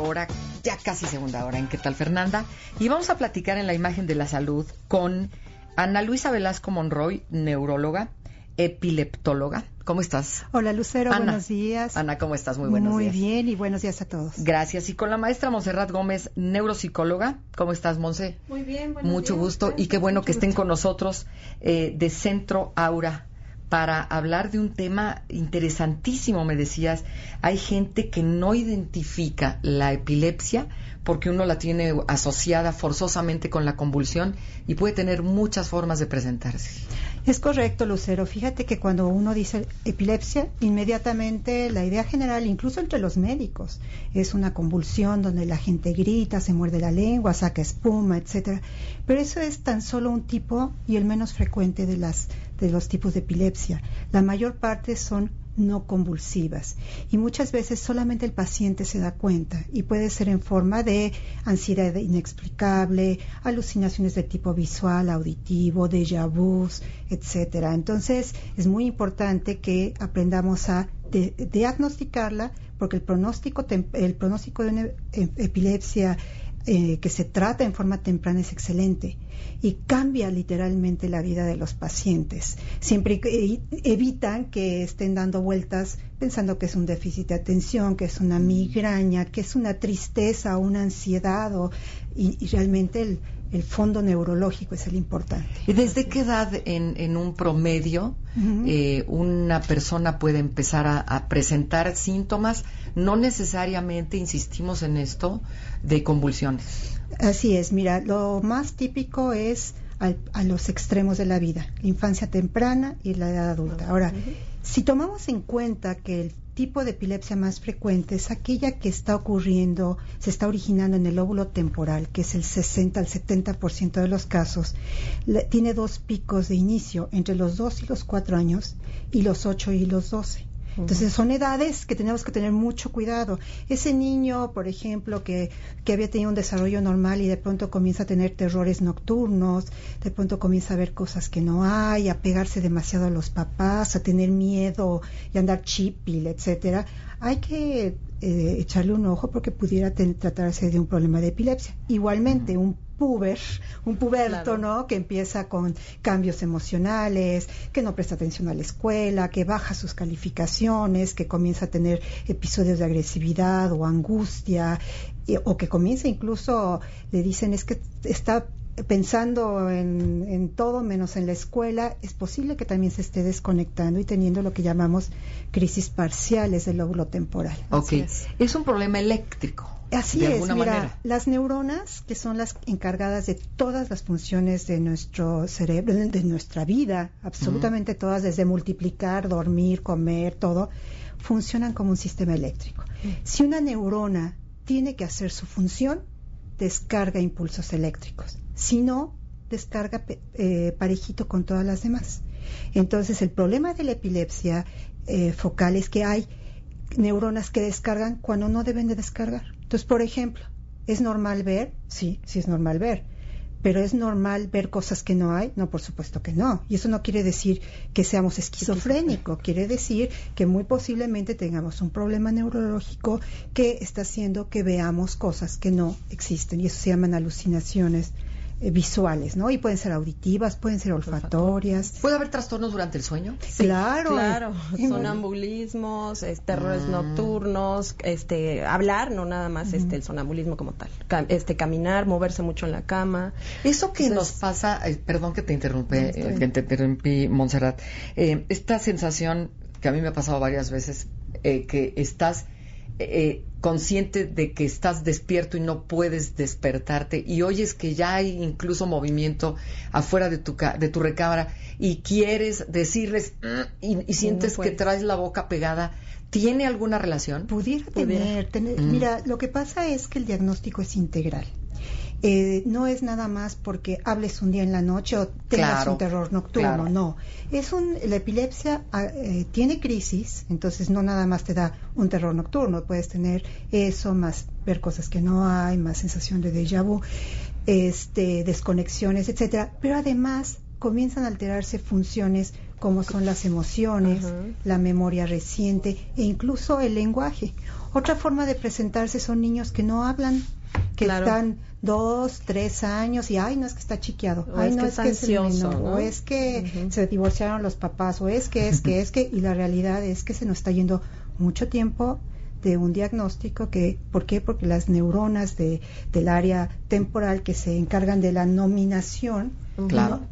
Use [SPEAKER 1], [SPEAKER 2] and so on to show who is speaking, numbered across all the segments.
[SPEAKER 1] Hora, ya casi segunda hora, en ¿Qué tal Fernanda? Y vamos a platicar en la imagen de la salud con Ana Luisa Velasco Monroy, neuróloga, epileptóloga. ¿Cómo estás?
[SPEAKER 2] Hola Lucero,
[SPEAKER 1] Ana.
[SPEAKER 2] buenos días.
[SPEAKER 1] Ana, ¿cómo estás? Muy buenos
[SPEAKER 2] Muy
[SPEAKER 1] días.
[SPEAKER 2] bien y buenos días a todos.
[SPEAKER 1] Gracias. Y con la maestra Monserrat Gómez, neuropsicóloga. ¿Cómo estás, Monse?
[SPEAKER 3] Muy bien, buenos
[SPEAKER 1] Mucho
[SPEAKER 3] días.
[SPEAKER 1] gusto y qué bueno que estén con nosotros eh, de Centro Aura para hablar de un tema interesantísimo, me decías. Hay gente que no identifica la epilepsia porque uno la tiene asociada forzosamente con la convulsión y puede tener muchas formas de presentarse.
[SPEAKER 2] Es correcto, Lucero. Fíjate que cuando uno dice epilepsia, inmediatamente la idea general, incluso entre los médicos, es una convulsión donde la gente grita, se muerde la lengua, saca espuma, etcétera. Pero eso es tan solo un tipo y el menos frecuente de las de los tipos de epilepsia. La mayor parte son no convulsivas y muchas veces solamente el paciente se da cuenta y puede ser en forma de ansiedad inexplicable, alucinaciones de tipo visual, auditivo, déjà vus, etcétera. Entonces es muy importante que aprendamos a diagnosticarla porque el pronóstico el pronóstico de una e- epilepsia eh, que se trata en forma temprana es excelente y cambia literalmente la vida de los pacientes. Siempre e- evitan que estén dando vueltas pensando que es un déficit de atención, que es una migraña, que es una tristeza o una ansiedad o- y, y realmente el, el fondo neurológico es el importante.
[SPEAKER 1] ¿Y desde qué edad en, en un promedio eh, una persona puede empezar a, a presentar síntomas? No necesariamente, insistimos en esto, de convulsiones.
[SPEAKER 2] Así es, mira, lo más típico es al- a los extremos de la vida, la infancia temprana y la edad adulta. Ahora, si tomamos en cuenta que el tipo de epilepsia más frecuente es aquella que está ocurriendo, se está originando en el lóbulo temporal, que es el 60 al 70% de los casos, la- tiene dos picos de inicio entre los 2 y los 4 años y los 8 y los 12. Entonces son edades que tenemos que tener mucho cuidado. Ese niño, por ejemplo, que, que había tenido un desarrollo normal y de pronto comienza a tener terrores nocturnos, de pronto comienza a ver cosas que no hay, a pegarse demasiado a los papás, a tener miedo y andar chipil, etcétera, hay que eh, echarle un ojo porque pudiera ten- tratarse de un problema de epilepsia. Igualmente, un puber, un puberto,
[SPEAKER 3] Claro.
[SPEAKER 2] ¿no? Que empieza con cambios emocionales, que no presta atención a la escuela, que baja sus calificaciones, que comienza a tener episodios de agresividad o angustia, y- o que comienza incluso, le dicen, es que está pensando en, en todo menos en la escuela, es posible que también se esté desconectando y teniendo lo que llamamos crisis parciales del lóbulo temporal.
[SPEAKER 1] Ok.
[SPEAKER 3] es.
[SPEAKER 1] Es. un problema eléctrico.
[SPEAKER 2] Así es, mira,
[SPEAKER 1] manera.
[SPEAKER 2] las neuronas, que son las encargadas de todas las funciones de nuestro cerebro, de nuestra vida, absolutamente todas, desde multiplicar, dormir, comer, todo, funcionan como un sistema eléctrico. Si una neurona tiene que hacer su función, descarga impulsos eléctricos. Si no, descarga eh, parejito con todas las demás. Entonces, el problema de la epilepsia eh, focal es que hay neuronas que descargan cuando no deben de descargar. Entonces, por ejemplo, ¿es normal ver? Sí, sí es normal ver. Pero ¿es normal ver cosas que no hay? No, por supuesto que no. Y eso no quiere decir que seamos esquizofrénicos. Quiere decir que muy posiblemente tengamos un problema neurológico que está haciendo que veamos cosas que no existen. Y eso se llaman alucinaciones eh, visuales, ¿no? Y pueden ser auditivas, pueden ser olfatorias.
[SPEAKER 1] ¿Puede haber trastornos durante el sueño?
[SPEAKER 2] Claro.
[SPEAKER 3] Claro,
[SPEAKER 2] Y-
[SPEAKER 3] sonambulismos, es, terrores
[SPEAKER 1] Ah.
[SPEAKER 3] nocturnos, este, hablar, no nada más este, el sonambulismo como tal, Cam- este, caminar, moverse mucho en la cama.
[SPEAKER 1] Eso que
[SPEAKER 3] Entonces-
[SPEAKER 1] nos pasa, eh, perdón que te interrumpe, eh, que te interrumpí, Montserrat, eh, esta sensación que a mí me ha pasado varias veces, eh, que estás eh, consciente de que estás despierto y no puedes despertarte y oyes que ya hay incluso movimiento afuera de tu, de tu recámara y quieres decirles mm", y, sientes que traes la boca pegada, ¿tiene alguna relación?
[SPEAKER 2] Pudiera, tener. Mm. Mira, lo que pasa es que el diagnóstico es integral. Eh, no es nada más porque hables un día en la noche o tengas un terror nocturno, no. Es un, la epilepsia ah, eh, tiene crisis, entonces no nada más te da un terror nocturno, puedes tener eso, más ver cosas que no hay, más sensación de déjà vu, este, desconexiones, etcétera, pero además comienzan a alterarse funciones como son las emociones, la memoria reciente e incluso el lenguaje. Otra forma de presentarse son niños que no hablan, que están dos, tres años y ay, no es que está chiqueado, ay, no es, que, es o es que se divorciaron los papás, o es que, es que, es que, y la realidad es que se nos está yendo mucho tiempo de un diagnóstico que, ¿por qué? Porque las neuronas de, del área temporal que se encargan de la nominación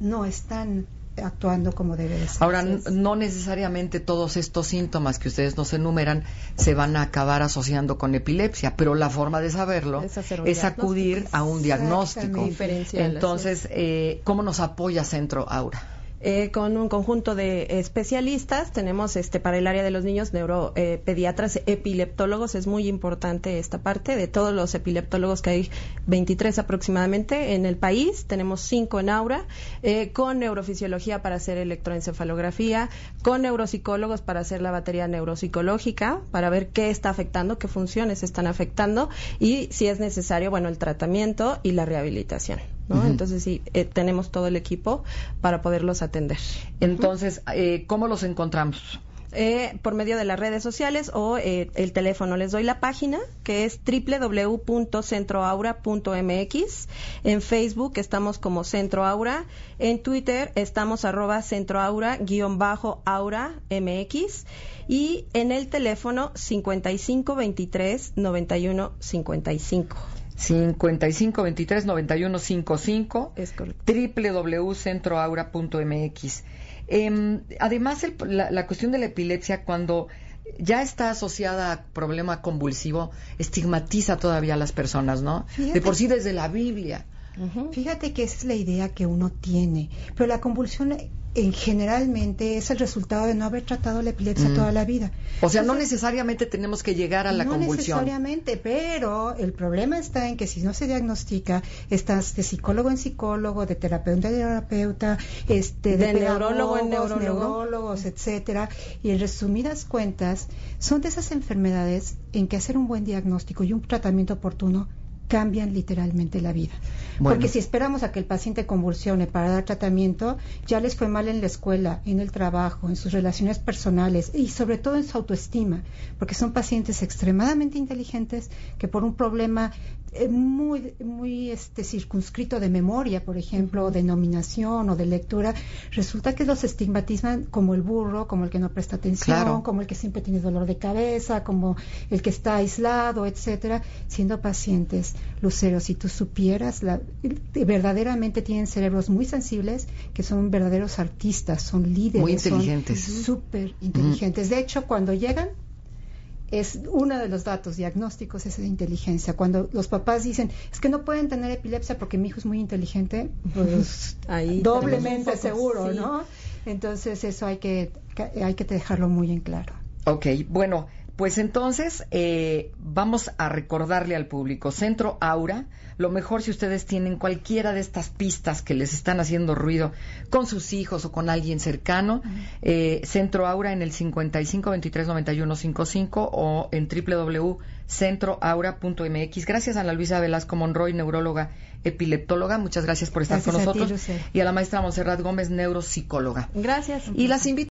[SPEAKER 2] no están actuando como debe ser.
[SPEAKER 1] Ahora, no necesariamente todos estos síntomas que ustedes nos enumeran se van a acabar asociando con epilepsia, pero la forma de saberlo es, acudir a un diagnóstico. Entonces, eh, ¿cómo nos apoya Centro Aura?
[SPEAKER 3] Eh, con un conjunto de especialistas. Tenemos este para el área de los niños neuropediatras, eh, epileptólogos. Es muy importante esta parte de todos los epileptólogos que hay 23 aproximadamente en el país. Tenemos cinco en Aura, eh, con neurofisiología para hacer electroencefalografía, con neuropsicólogos para hacer la batería neuropsicológica, para ver qué está afectando, qué funciones están afectando y si es necesario, bueno, el tratamiento y la rehabilitación. Entonces sí, eh, tenemos todo el equipo para poderlos atender.
[SPEAKER 1] Entonces, eh, ¿cómo los encontramos?
[SPEAKER 3] Eh, por medio de las redes sociales o el teléfono. Les doy la página que es www.centroaura.mx. En Facebook estamos como Centro Aura. En Twitter estamos arroba centroaura-aura MX. Y en el teléfono 5523 9155.
[SPEAKER 1] 55 23 91 55 www.centroaura.mx. Eh, además, la, cuestión de la epilepsia, cuando ya está asociada a problema convulsivo, estigmatiza todavía a las personas, ¿no? de por sí desde la Biblia.
[SPEAKER 2] Fíjate que esa es la idea que uno tiene, pero la convulsión en generalmente es el resultado de no haber tratado la epilepsia mm. toda la vida.
[SPEAKER 1] O sea, no necesariamente tenemos que llegar a la convulsión.
[SPEAKER 2] No necesariamente, pero el problema está en que si no se diagnostica, estás de psicólogo en psicólogo, de terapeuta en terapeuta, este, de, neurólogo en neurólogo. neurólogos, etcétera. Y en resumidas cuentas, son de esas enfermedades en que hacer un buen diagnóstico y un tratamiento oportuno cambian literalmente la vida. Porque si esperamos a que el paciente convulsione para dar tratamiento, ya les fue mal en la escuela, en el trabajo, en sus relaciones personales y sobre todo en su autoestima, porque son pacientes extremadamente inteligentes que por un problema eh, muy, muy este, circunscrito de memoria, por ejemplo, o de nominación o de lectura, resulta que los estigmatizan como el burro, como el que no presta atención, como el que siempre tiene dolor de cabeza, como el que está aislado, etcétera, siendo pacientes. Lucero, si tú supieras, la, verdaderamente tienen cerebros muy sensibles, que son verdaderos artistas, son líderes.
[SPEAKER 1] Muy inteligentes.
[SPEAKER 2] Súper inteligentes. De hecho, cuando llegan, es uno de los datos diagnósticos es de inteligencia. Cuando los papás dicen, es que no pueden tener epilepsia porque mi hijo es muy inteligente, pues Ahí doblemente seguro, ¿no? Entonces eso hay que, hay que dejarlo muy en claro.
[SPEAKER 1] Ok, bueno, pues entonces eh, vamos a recordarle al público, Centro Aura, lo mejor si ustedes tienen cualquiera de estas pistas que les están haciendo ruido con sus hijos o con alguien cercano, eh, Centro Aura en el 55 23 91 55 o en www.centroaura.mx. Gracias a Ana Luisa Velasco Monroy, neuróloga epileptóloga, muchas gracias por estar con nosotros. y a la maestra Monserrat Gómez, neuropsicóloga.
[SPEAKER 3] Gracias.
[SPEAKER 1] Y las invito